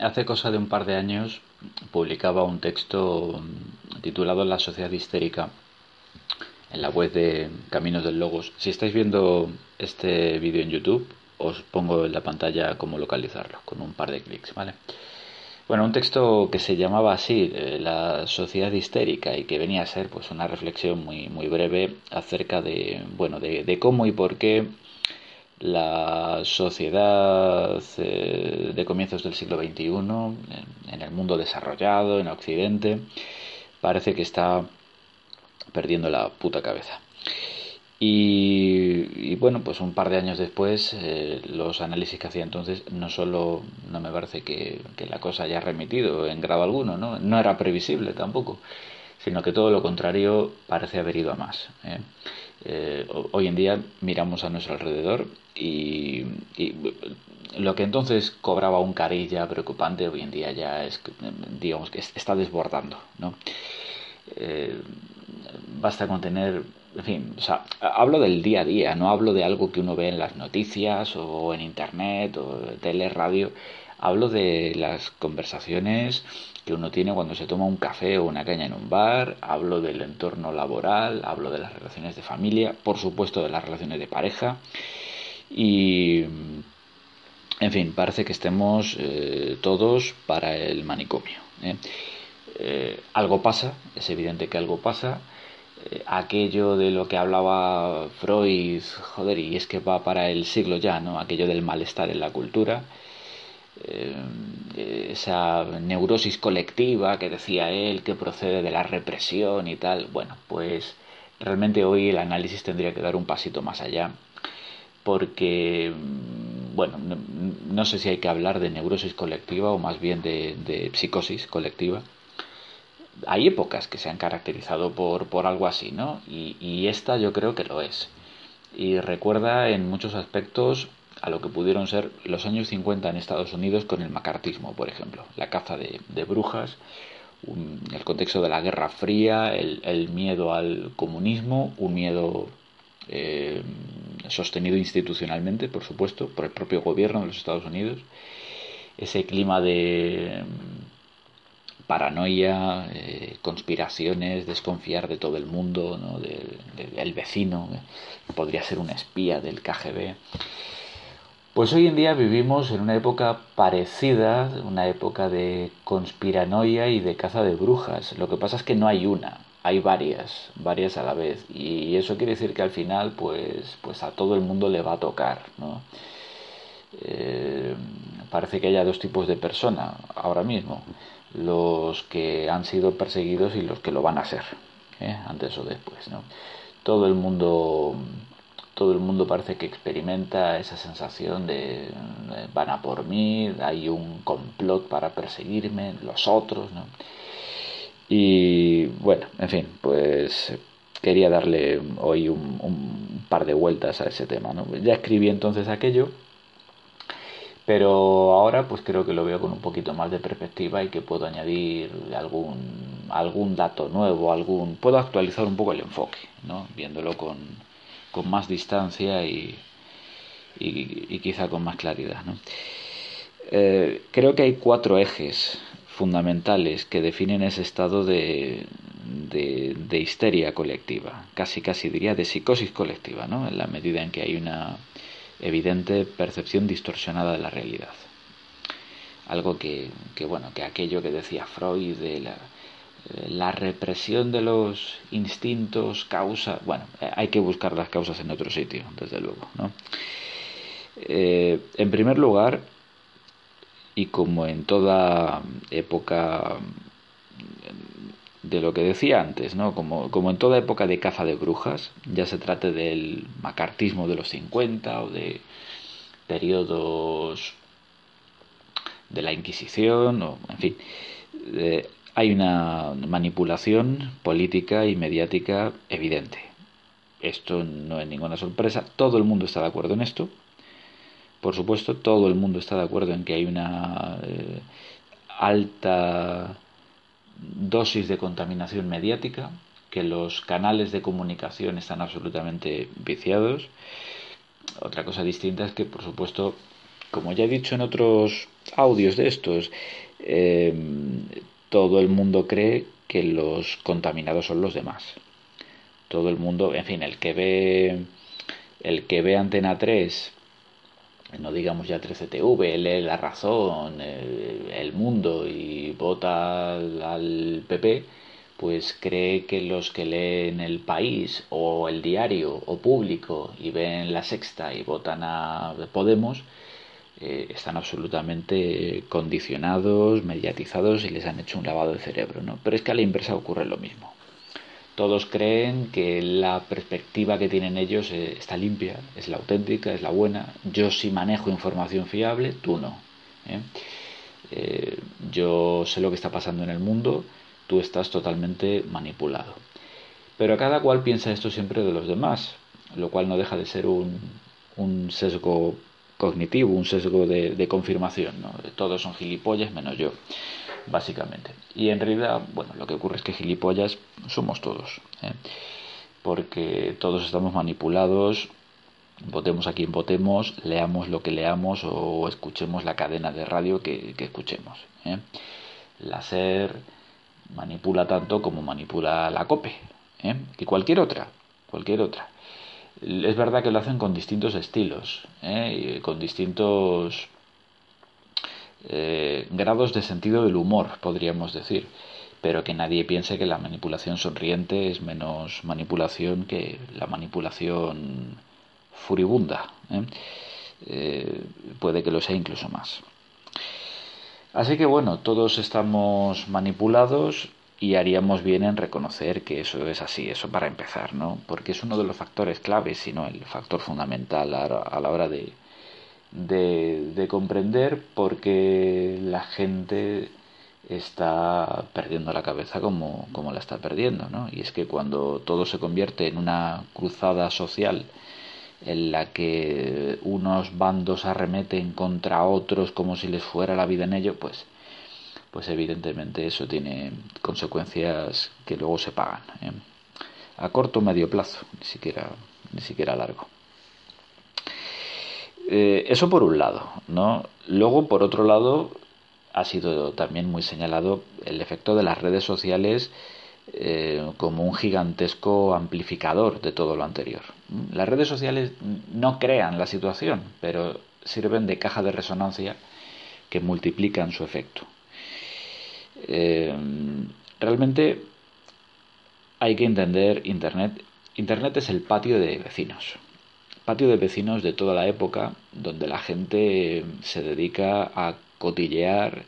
Hace cosa de un par de años publicaba un texto titulado La sociedad histérica en la web de Caminos del Logos. Si estáis viendo este vídeo en YouTube, os pongo en la pantalla cómo localizarlo con un par de clics, ¿vale? Bueno, un texto que se llamaba así, eh, La sociedad histérica, y que venía a ser pues una reflexión muy, muy breve acerca de, bueno, de cómo y por qué la sociedad eh, de comienzos del siglo XXI, en, el mundo desarrollado, en Occidente, parece que está perdiendo la puta cabeza. Y, bueno, pues un par de años después, eh, los análisis que hacía entonces, no solo no me parece que, la cosa haya remitido en grado alguno, ¿no? no era previsible tampoco, sino que todo lo contrario parece haber ido a más. ¿eh? Eh, hoy en día miramos a nuestro alrededor y, lo que entonces cobraba un carilla preocupante hoy en día ya es, digamos, que está desbordando, ¿no? Eh, basta con tener, en fin, o sea, hablo del día a día, no hablo de algo que uno ve en las noticias o en internet o tele, radio, hablo de las conversaciones que uno tiene cuando se toma un café o una caña en un bar, hablo del entorno laboral, hablo de las relaciones de familia, por supuesto de las relaciones de pareja y, en fin, parece que estemos eh, todos para el manicomio. ¿eh? Eh, algo pasa, es evidente que algo pasa. aquello de lo que hablaba Freud, joder, y es que va para el siglo ya, ¿no? Aquello del malestar en la cultura esa neurosis colectiva que decía él, que procede de la represión y tal, bueno, pues realmente hoy el análisis tendría que dar un pasito más allá, porque, mm, bueno, no, sé si hay que hablar de neurosis colectiva o más bien de, psicosis colectiva. Hay épocas que se han caracterizado por, por algo así, ¿no? Y esta yo creo que lo es. Y recuerda en muchos aspectos a lo que pudieron ser los años 50 en Estados Unidos con el macartismo, por ejemplo, la caza de, brujas, el contexto de la Guerra Fría, el, miedo al comunismo, un miedo eh, sostenido institucionalmente, por supuesto, por el propio gobierno de los Estados Unidos, ese clima de mm, paranoia, eh, conspiraciones, desconfiar de todo el mundo, ¿no? del vecino, podría ser un espía del KGB. Pues hoy en día vivimos en una época parecida, una época de conspiranoia y de caza de brujas. Lo que pasa es que no hay una, hay varias, varias a la vez. Y eso quiere decir que al final, pues, pues a todo el mundo le va a tocar, ¿no? Eh, parece que haya dos tipos de personas ahora mismo. Los que han sido perseguidos y los que lo van a ser, ¿eh? antes o después, ¿no? Todo el mundo todo el mundo parece que experimenta esa sensación de van a por mí, hay un complot para perseguirme, los otros, ¿no? Y bueno, en fin, pues quería darle hoy un, par de vueltas a ese tema, ¿no? Ya escribí entonces aquello, pero ahora pues creo que lo veo con un poquito más de perspectiva y que puedo añadir algún, algún dato nuevo, algún puedo actualizar un poco el enfoque, ¿no? Viéndolo con con más distancia y, y, quizá con más claridad. ¿no? Eh, creo que hay cuatro ejes fundamentales que definen ese estado de, de, histeria colectiva, casi casi diría de psicosis colectiva, ¿no? en la medida en que hay una evidente percepción distorsionada de la realidad. Algo que, que bueno, que aquello que decía Freud de la, la represión de los instintos causa bueno eh, hay que buscar las causas en otro sitio desde luego ¿no? Eh, en primer lugar y como en toda época de lo que decía antes no como, como en toda época de caza de brujas ya se trate del macartismo de los 50 o de periodos de la Inquisición, o, en fin, hay una manipulación política y mediática evidente. Esto no es ninguna sorpresa, todo el mundo está de acuerdo en esto. Por supuesto, todo el mundo está de acuerdo en que hay una eh, alta dosis de contaminación mediática, que los canales de comunicación están absolutamente viciados. Otra cosa distinta es que, por supuesto, como ya he dicho en otros audios de estos, eh, todo el mundo cree que los contaminados son los demás. Todo el mundo, en fin, el que ve el que ve Antena 3, no digamos ya 13TV, lee La Razón, el, Mundo y vota al PP, pues cree que los que leen El País o El Diario o Público y ven La Sexta y votan a Podemos, eh, están absolutamente condicionados, mediatizados y les han hecho un lavado de cerebro, ¿no? Pero es que a la inversa ocurre lo mismo. Todos creen que la perspectiva que tienen ellos eh, está limpia, es la auténtica, es la buena. Yo sí manejo información fiable, tú no. ¿eh? yo sé lo que está pasando en el mundo, tú estás totalmente manipulado. Pero cada cual piensa esto siempre de los demás, lo cual no deja de ser un, un sesgo cognitivo, un sesgo de, confirmación. ¿no? Todos son gilipollas menos yo, básicamente. Y en realidad, bueno, lo que ocurre es que gilipollas somos todos. ¿eh? Porque todos estamos manipulados, votemos a quien votemos, leamos lo que leamos o escuchemos la cadena de radio que, escuchemos. ¿eh? La SER manipula tanto como manipula la COPE, ¿eh? que cualquier otra, cualquier otra es verdad que lo hacen con distintos estilos, ¿eh? con distintos eh, grados de sentido del humor, podríamos decir, pero que nadie piense que la manipulación sonriente es menos manipulación que la manipulación furibunda. ¿eh? puede que lo sea incluso más. Así que bueno, todos estamos manipulados y haríamos bien en reconocer que eso es así, eso para empezar, ¿no? Porque es uno de los factores claves, sino el factor fundamental a, la hora de, de, comprender por qué la gente está perdiendo la cabeza como, como la está perdiendo, ¿no? Y es que cuando todo se convierte en una cruzada social en la que unos bandos arremeten contra otros como si les fuera la vida en ello, pues pues evidentemente eso tiene consecuencias que luego se pagan ¿eh? a corto o medio plazo, ni siquiera, ni siquiera largo. Eh, eso por un lado, ¿no? Luego, por otro lado, ha sido también muy señalado el efecto de las redes sociales eh, como un gigantesco amplificador de todo lo anterior. Las redes sociales no crean la situación, pero sirven de caja de resonancia que multiplican su efecto. Eh, realmente hay que entender Internet. Internet es el patio de vecinos. Patio de vecinos de toda la época donde la gente se dedica a cotillear,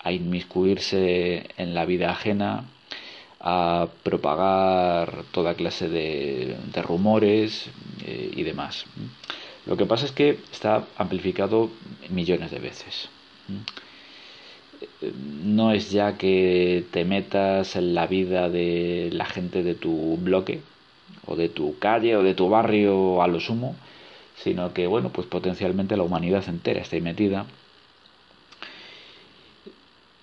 a inmiscuirse en la vida ajena, a propagar toda clase de, rumores eh, y demás. Lo que pasa es que está amplificado millones de veces no es ya que te metas en la vida de la gente de tu bloque o de tu calle o de tu barrio a lo sumo, sino que bueno, pues potencialmente la humanidad entera está metida.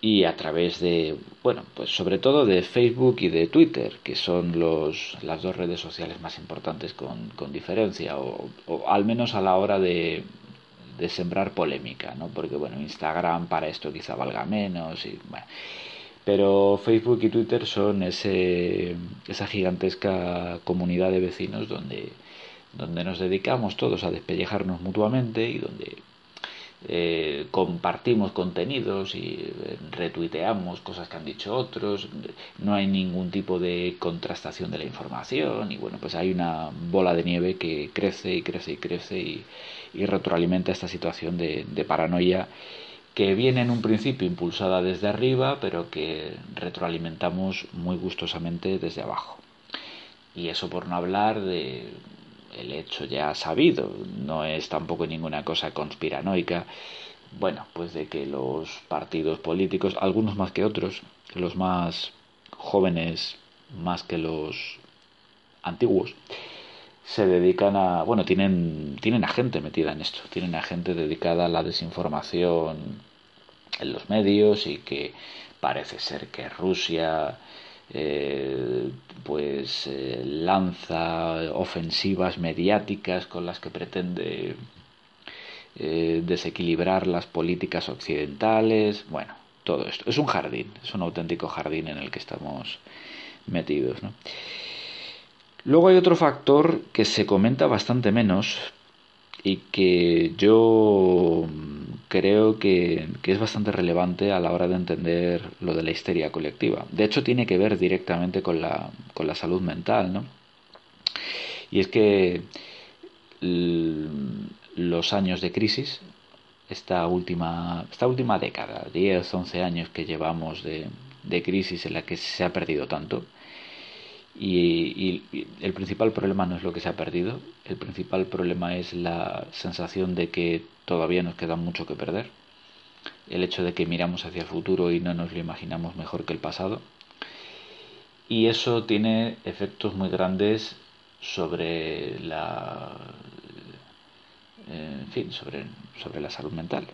Y a través de, bueno, pues sobre todo de Facebook y de Twitter, que son los, las dos redes sociales más importantes con diferencia, o, al menos a la hora de, de sembrar polémica, ¿no? Porque bueno, Instagram para esto quizá valga menos y bueno. Pero Facebook y Twitter son ese, esa gigantesca comunidad de vecinos donde, donde nos dedicamos todos a despellejarnos mutuamente y donde eh, compartimos contenidos y eh, retuiteamos cosas que han dicho otros, no hay ningún tipo de contrastación de la información y bueno, pues hay una bola de nieve que crece y crece y crece y, y retroalimenta esta situación de, paranoia que viene en un principio impulsada desde arriba, pero que retroalimentamos muy gustosamente desde abajo. Y eso por no hablar de el hecho ya sabido, no es tampoco ninguna cosa conspiranoica, bueno, pues de que los partidos políticos, algunos más que otros, los más jóvenes más que los antiguos, se dedican a, bueno, tienen, tienen a gente metida en esto, tienen a gente dedicada a la desinformación en los medios y que parece ser que Rusia eh, pues eh, lanza ofensivas mediáticas con las que pretende eh, desequilibrar las políticas occidentales, bueno, todo esto. Es un jardín, es un auténtico jardín en el que estamos metidos. ¿no? Luego hay otro factor que se comenta bastante menos y que yo creo que, es bastante relevante a la hora de entender lo de la histeria colectiva. De hecho, tiene que ver directamente con la, con la salud mental, ¿no? Y es que los años de crisis, esta última, esta última década, 10, 11 años que llevamos de, de crisis en la que se ha perdido tanto, y, el principal problema no es lo que se ha perdido, el principal problema es la sensación de que todavía nos queda mucho que perder, el hecho de que miramos hacia el futuro y no nos lo imaginamos mejor que el pasado. Y eso tiene efectos muy grandes sobre la, en fin, sobre, sobre la salud mental.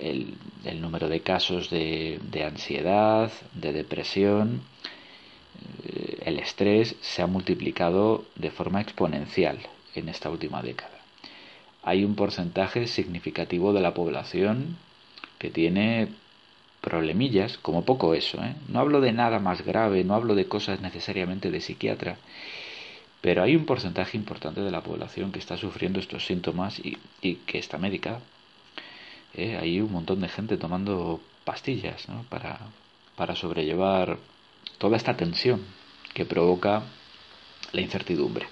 El, el número de casos de, de ansiedad, de depresión, el estrés se ha multiplicado de forma exponencial en esta última década. Hay un porcentaje significativo de la población que tiene problemillas, como poco eso. ¿eh? No hablo de nada más grave, no hablo de cosas necesariamente de psiquiatra, pero hay un porcentaje importante de la población que está sufriendo estos síntomas y, que está medicada. ¿eh? Hay un montón de gente tomando pastillas para, para sobrellevar toda esta tensión que provoca la incertidumbre,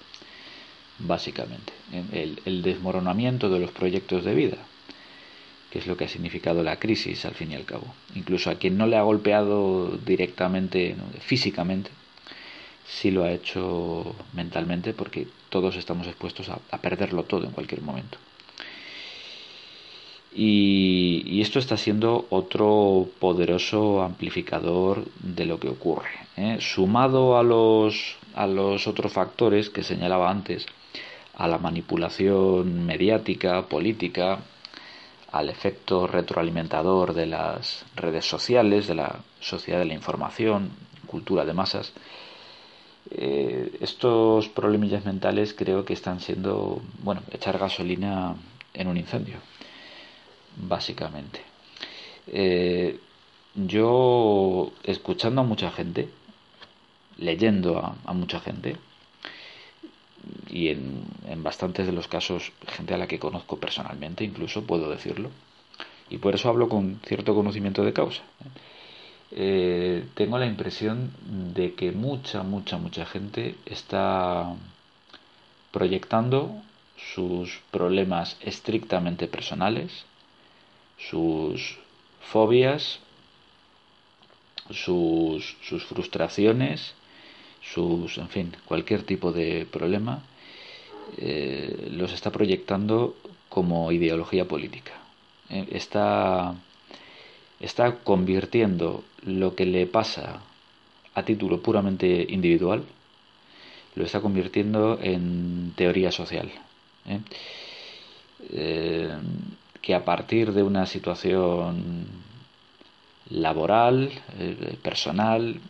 básicamente, el, desmoronamiento de los proyectos de vida, que es lo que ha significado la crisis al fin y al cabo. Incluso a quien no le ha golpeado directamente, físicamente, sí lo ha hecho mentalmente porque todos estamos expuestos a perderlo todo en cualquier momento. Y, esto está siendo otro poderoso amplificador de lo que ocurre. ¿eh? Sumado a los, a los otros factores que señalaba antes, a la manipulación mediática, política, al efecto retroalimentador de las redes sociales, de la sociedad de la información, cultura de masas, eh, estos problemillas mentales creo que están siendo, bueno, echar gasolina en un incendio básicamente. Eh, yo, escuchando a mucha gente, leyendo a, mucha gente, y en, en, bastantes de los casos gente a la que conozco personalmente, incluso puedo decirlo, y por eso hablo con cierto conocimiento de causa. Eh, tengo la impresión de que mucha, mucha, mucha gente está proyectando sus problemas estrictamente personales sus fobias, sus, sus frustraciones, sus, en fin, cualquier tipo de problema, eh, los está proyectando como ideología política. Eh, está, está convirtiendo lo que le pasa a título puramente individual, lo está convirtiendo en teoría social. ¿eh? Que a partir de una situación laboral, eh, personal,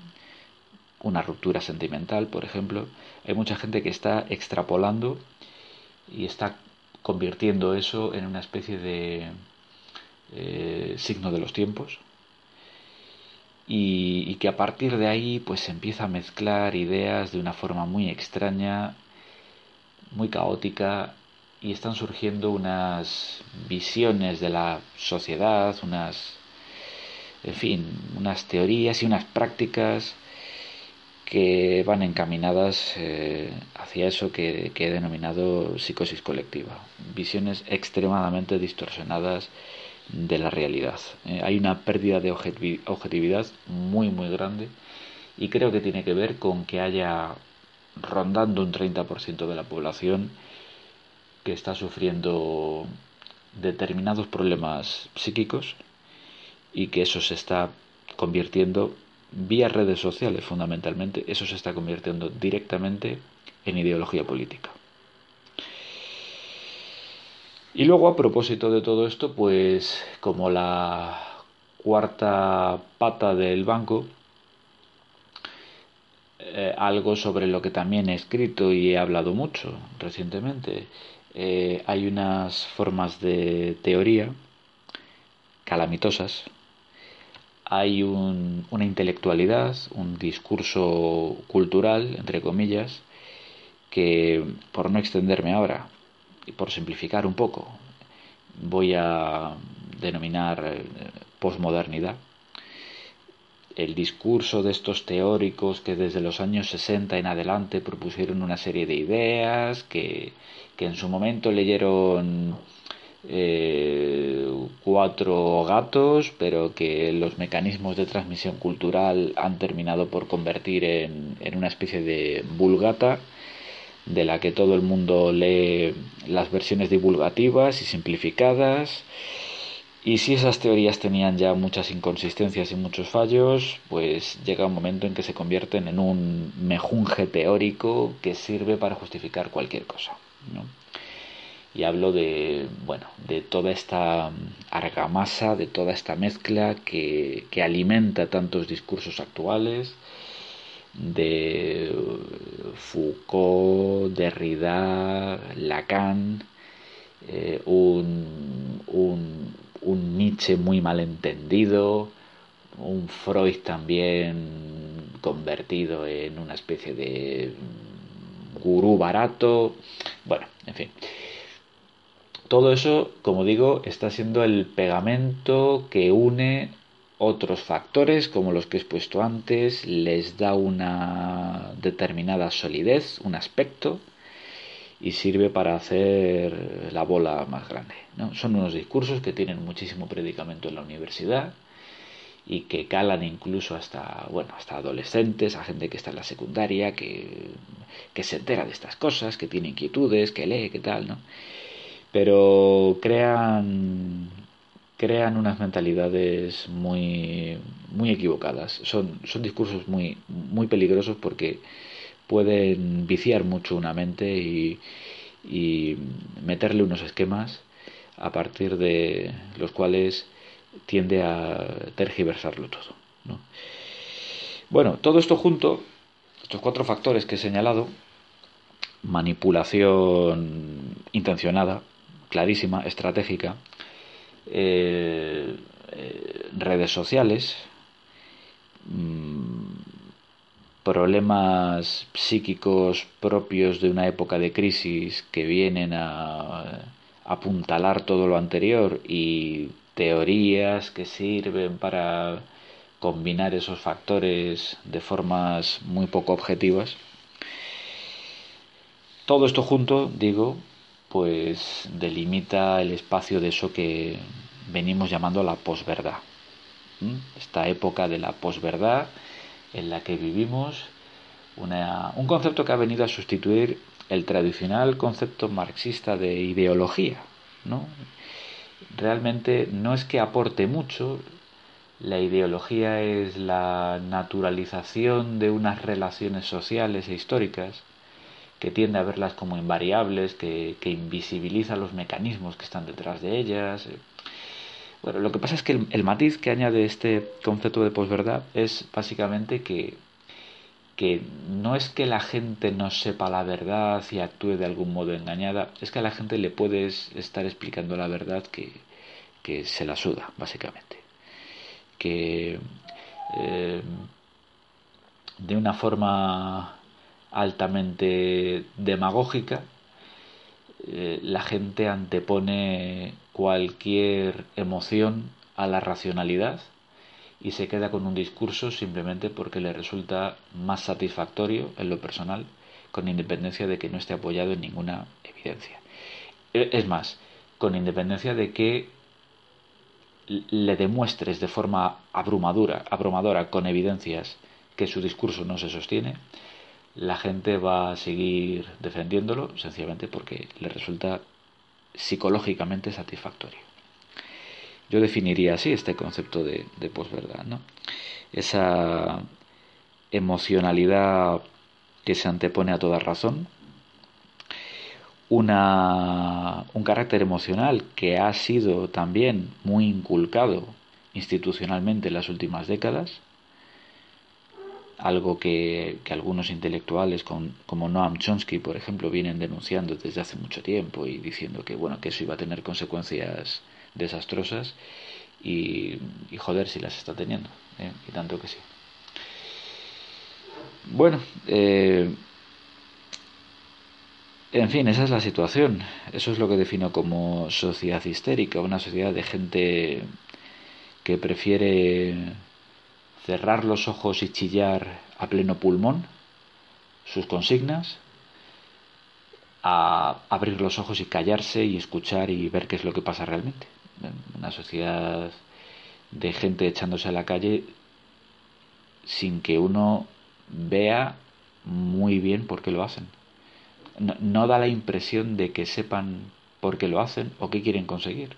una ruptura sentimental, por ejemplo, hay mucha gente que está extrapolando y está convirtiendo eso en una especie de eh, signo de los tiempos. Y, y, que a partir de ahí pues se empieza a mezclar ideas de una forma muy extraña, muy caótica y están surgiendo unas visiones de la sociedad, unas, en fin, unas teorías y unas prácticas que van encaminadas eh, hacia eso que, he denominado psicosis colectiva, visiones extremadamente distorsionadas de la realidad. Eh, hay una pérdida de objetividad muy muy grande y creo que tiene que ver con que haya rondando un 30% de la población que está sufriendo determinados problemas psíquicos y que eso se está convirtiendo vía redes sociales fundamentalmente, eso se está convirtiendo directamente en ideología política. Y luego a propósito de todo esto, pues como la cuarta pata del banco, eh, algo sobre lo que también he escrito y he hablado mucho recientemente. Eh, hay unas formas de teoría calamitosas, hay una intelectualidad, un discurso cultural, entre comillas, que por no extenderme ahora y por simplificar un poco, voy a denominar eh, posmodernidad. El discurso de estos teóricos que desde los años 60 en adelante propusieron una serie de ideas, que, que en su momento leyeron eh, cuatro gatos, pero que los mecanismos de transmisión cultural han terminado por convertir en, en una especie de vulgata de la que todo el mundo lee las versiones divulgativas y simplificadas. Y si esas teorías tenían ya muchas inconsistencias y muchos fallos, pues llega un momento en que se convierten en un mejunje teórico que sirve para justificar cualquier cosa. Y hablo de, bueno, de toda esta argamasa, de toda esta mezcla que, que alimenta tantos discursos actuales, de Foucault, Derrida, Lacan, eh, un, un, un, Nietzsche muy malentendido, un Freud también convertido en una especie de gurú barato, bueno, en fin. Todo eso, como digo, está siendo el pegamento que une otros factores, como los que he expuesto antes, les da una determinada solidez, un aspecto, y sirve para hacer la bola más grande. Son unos discursos que tienen muchísimo predicamento en la universidad y que calan incluso hasta, bueno, hasta adolescentes, a gente que está en la secundaria, que, que se entera de estas cosas, que tiene inquietudes, que lee, que tal, ¿no? Pero crean crean unas mentalidades muy, muy equivocadas. Son, son discursos muy, muy peligrosos porque pueden viciar mucho una mente y, y meterle unos esquemas a partir de los cuales tiende a tergiversarlo todo. ¿no? Bueno, todo esto junto, estos cuatro factores que he señalado, manipulación intencionada, clarísima, estratégica, eh, eh, redes sociales, mm, problemas psíquicos propios de una época de crisis que vienen a apuntalar todo lo anterior y teorías que sirven para combinar esos factores de formas muy poco objetivas. Todo esto junto, digo, pues delimita el espacio de eso que venimos llamando la posverdad. Esta época de la posverdad en la que vivimos, un concepto que ha venido a sustituir el tradicional concepto marxista de ideología. ¿no? Realmente no es que aporte mucho, la ideología es la naturalización de unas relaciones sociales e históricas que tiende a verlas como invariables, que, invisibiliza los mecanismos que están detrás de ellas. Bueno, lo que pasa es que el, matiz que añade este concepto de posverdad es básicamente que, que no es que la gente no sepa la verdad y actúe de algún modo engañada, es que a la gente le puedes estar explicando la verdad que, que se la suda, básicamente. Que eh, de una forma altamente demagógica, eh, la gente antepone cualquier emoción a la racionalidad y se queda con un discurso simplemente porque le resulta más satisfactorio en lo personal, con independencia de que no esté apoyado en ninguna evidencia. E, es más, con independencia de que le demuestres de forma abrumadora, abrumadora con evidencias que su discurso no se sostiene, la gente va a seguir defendiéndolo sencillamente porque le resulta psicológicamente satisfactorio. Yo definiría así este concepto de, de posverdad, ¿no? Esa emocionalidad que se antepone a toda razón, una, un carácter emocional que ha sido también muy inculcado institucionalmente en las últimas décadas, algo que, algunos intelectuales como Noam Chomsky, por ejemplo, vienen denunciando desde hace mucho tiempo y diciendo que, bueno, que eso iba a tener consecuencias desastrosas y, joder si las está teniendo, ¿eh? y tanto que sí. Bueno, eh, en fin, esa es la situación. Eso es lo que defino como sociedad histérica, una sociedad de gente que prefiere cerrar los ojos y chillar a pleno pulmón sus consignas, a abrir los ojos y callarse y escuchar y ver qué es lo que pasa realmente. Una sociedad de gente echándose a la calle sin que uno vea muy bien por qué lo hacen. No, da la impresión de que sepan por qué lo hacen o qué quieren conseguir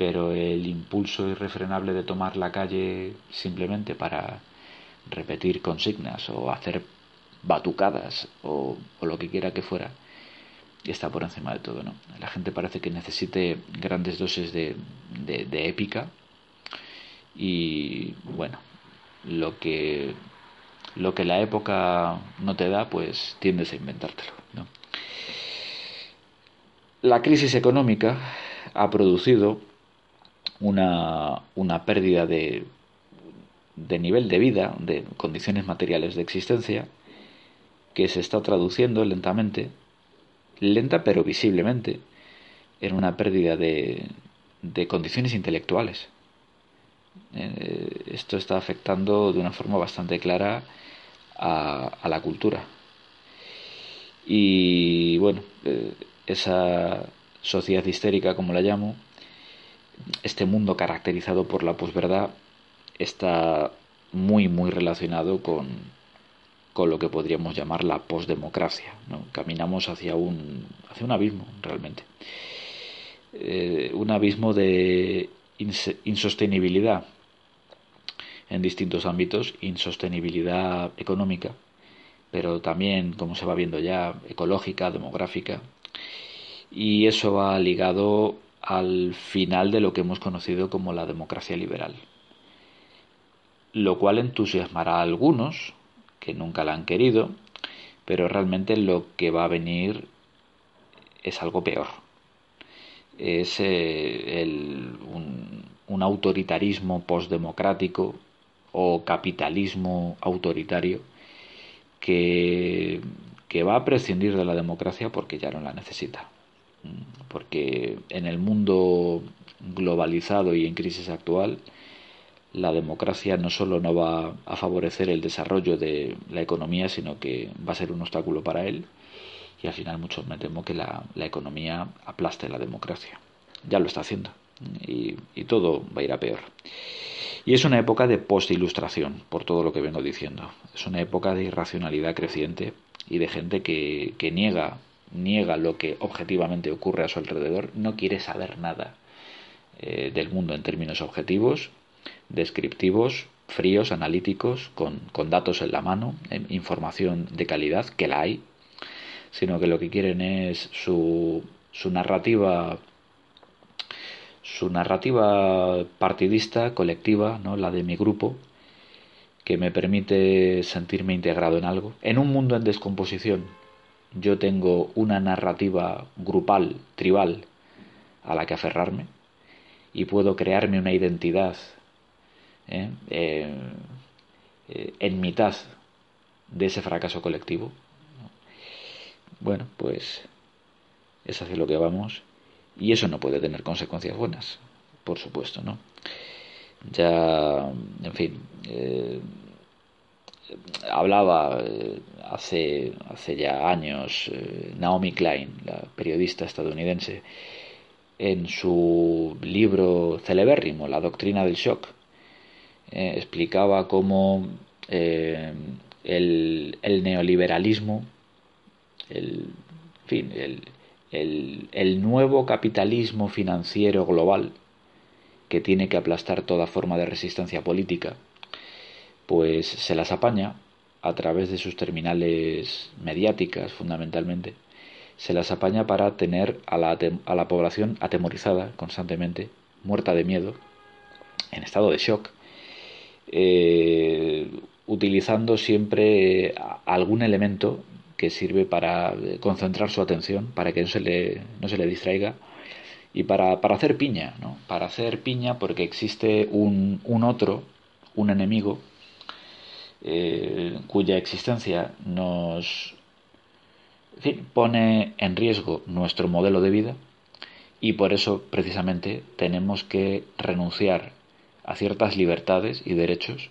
pero el impulso irrefrenable de tomar la calle simplemente para repetir consignas o hacer batucadas o, lo que quiera que fuera está por encima de todo no la gente parece que necesite grandes dosis de, de, épica y bueno lo que lo que la época no te da pues tiendes a inventártelo ¿no? la crisis económica ha producido una, una pérdida de, de nivel de vida, de condiciones materiales de existencia, que se está traduciendo lentamente, lenta pero visiblemente, en una pérdida de, de condiciones intelectuales. Eh, esto está afectando de una forma bastante clara a, a la cultura. Y bueno, eh, esa sociedad histérica, como la llamo, este mundo caracterizado por la posverdad está muy muy relacionado con, con lo que podríamos llamar la posdemocracia. ¿no? Caminamos hacia un, hacia un abismo realmente. Eh, un abismo de insostenibilidad en distintos ámbitos, insostenibilidad económica, pero también, como se va viendo ya, ecológica, demográfica, y eso va ligado al final de lo que hemos conocido como la democracia liberal, lo cual entusiasmará a algunos que nunca la han querido, pero realmente lo que va a venir es algo peor. Es eh, un, un autoritarismo postdemocrático o capitalismo autoritario que, que va a prescindir de la democracia porque ya no la necesita porque en el mundo globalizado y en crisis actual, la democracia no solo no va a favorecer el desarrollo de la economía, sino que va a ser un obstáculo para él. Y al final muchos me temo que la, economía aplaste la democracia. Ya lo está haciendo. Y, todo va a ir a peor. Y es una época de post-ilustración, por todo lo que vengo diciendo. Es una época de irracionalidad creciente y de gente que, que niega niega lo que objetivamente ocurre a su alrededor, no quiere saber nada eh, del mundo en términos objetivos, descriptivos, fríos, analíticos, con, datos en la mano, información de calidad, que la hay, sino que lo que quieren es su, su narrativa su narrativa partidista, colectiva, ¿no? la de mi grupo, que me permite sentirme integrado en algo, en un mundo en descomposición, yo tengo una narrativa grupal, tribal, a la que aferrarme y puedo crearme una identidad ¿eh? Eh, eh, en mitad de ese fracaso colectivo. Bueno, pues es así lo que vamos y eso no puede tener consecuencias buenas, por supuesto, ¿no? Ya, en fin, hablaba hace, hace ya años Naomi Klein, la periodista estadounidense, en su libro celebérrimo, La doctrina del shock, eh, explicaba cómo el, neoliberalismo, el, fin, el, el nuevo capitalismo financiero global que tiene que aplastar toda forma de resistencia política, pues se las apaña a través de sus terminales mediáticas fundamentalmente, se las apaña para tener a la, a la población atemorizada constantemente, muerta de miedo, en estado de shock, eh, utilizando siempre algún elemento que sirve para concentrar su atención, para que no se le, no se le distraiga, y para, para, hacer piña, ¿no? Para hacer piña porque existe un, un otro, un enemigo, eh, cuya existencia nos pone en riesgo nuestro modelo de vida y por eso precisamente tenemos que renunciar a ciertas libertades y derechos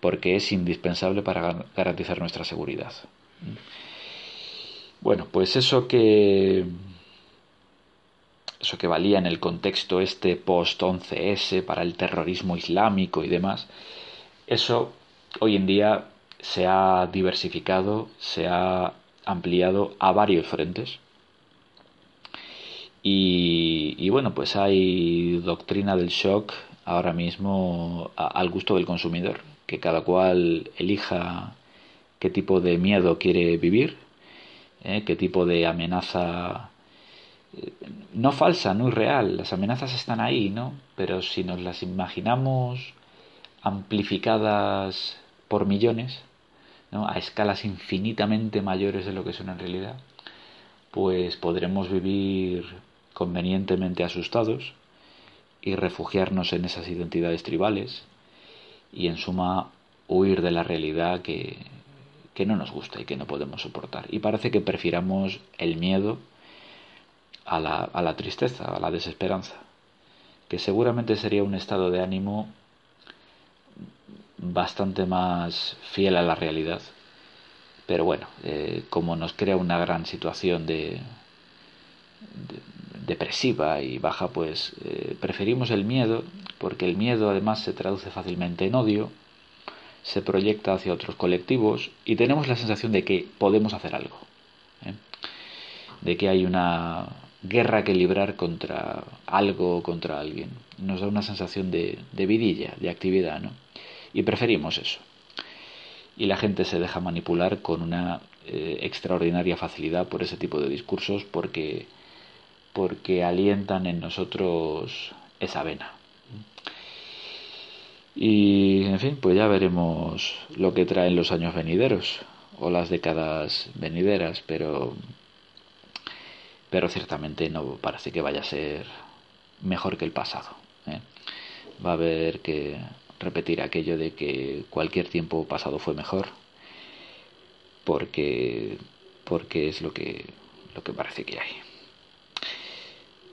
porque es indispensable para garantizar nuestra seguridad. Bueno, pues eso que eso que valía en el contexto este post 11S para el terrorismo islámico y demás, eso hoy en día se ha diversificado, se ha ampliado a varios frentes. Y, bueno, pues hay doctrina del shock ahora mismo al gusto del consumidor, que cada cual elija qué tipo de miedo quiere vivir, ¿eh? qué tipo de amenaza eh, no falsa, no real, las amenazas están ahí, ¿no? Pero si nos las imaginamos amplificadas por millones, a escalas infinitamente mayores de lo que son en realidad, pues podremos vivir convenientemente asustados y refugiarnos en esas identidades tribales y en suma huir de la realidad que, que no nos gusta y que no podemos soportar. Y parece que prefiramos el miedo a la, a la tristeza, a la desesperanza, que seguramente sería un estado de ánimo bastante más fiel a la realidad. Pero bueno, eh, como nos crea una gran situación de, depresiva y baja, pues eh, preferimos el miedo, porque el miedo además se traduce fácilmente en odio, se proyecta hacia otros colectivos y tenemos la sensación de que podemos hacer algo, ¿eh? de que hay una guerra que librar contra algo o contra alguien. Nos da una sensación de, de vidilla, de actividad, ¿no? Y preferimos eso. Y la gente se deja manipular con una eh, extraordinaria facilidad por ese tipo de discursos porque, porque alientan en nosotros esa vena. Y en fin, pues ya veremos lo que traen los años venideros o las décadas venideras, pero pero ciertamente no parece que vaya a ser mejor que el pasado. ¿eh? Va a haber que repetir aquello de que cualquier tiempo pasado fue mejor porque porque es lo que lo que parece que hay.